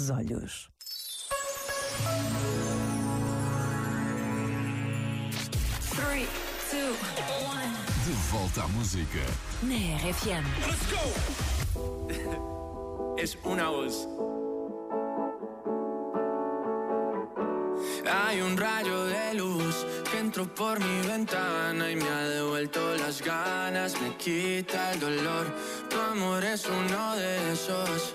olhos. Three, two, one. De volta à música. Na RFM. Let's go. es una voz. Hay un rayo de luz que entró por mi ventana y me ha devuelto las ganas, me quita el dolor. Tu amor es uno de esos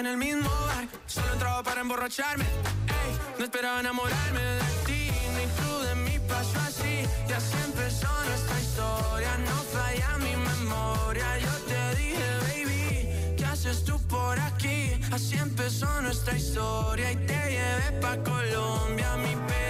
en el mismo bar. Solo entraba para emborracharme, ey, no esperaba enamorarme de ti, ni tú de mí pasó así. Y así empezó nuestra historia, no falla mi memoria. Yo te dije, baby, ¿qué haces tú por aquí? Así empezó nuestra historia y te llevé pa' Colombia, mi pedazo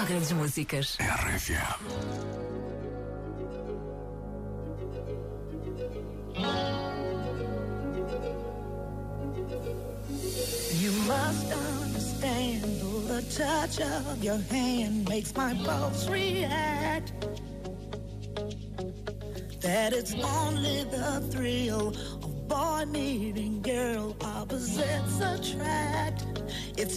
Só grandes músicas. RFM. You must understand, the touch of your hand makes my pulse react. That it's only the thrill of boy meeting girl, opposites attract. It's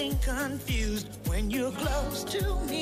getting confused when you're close to me.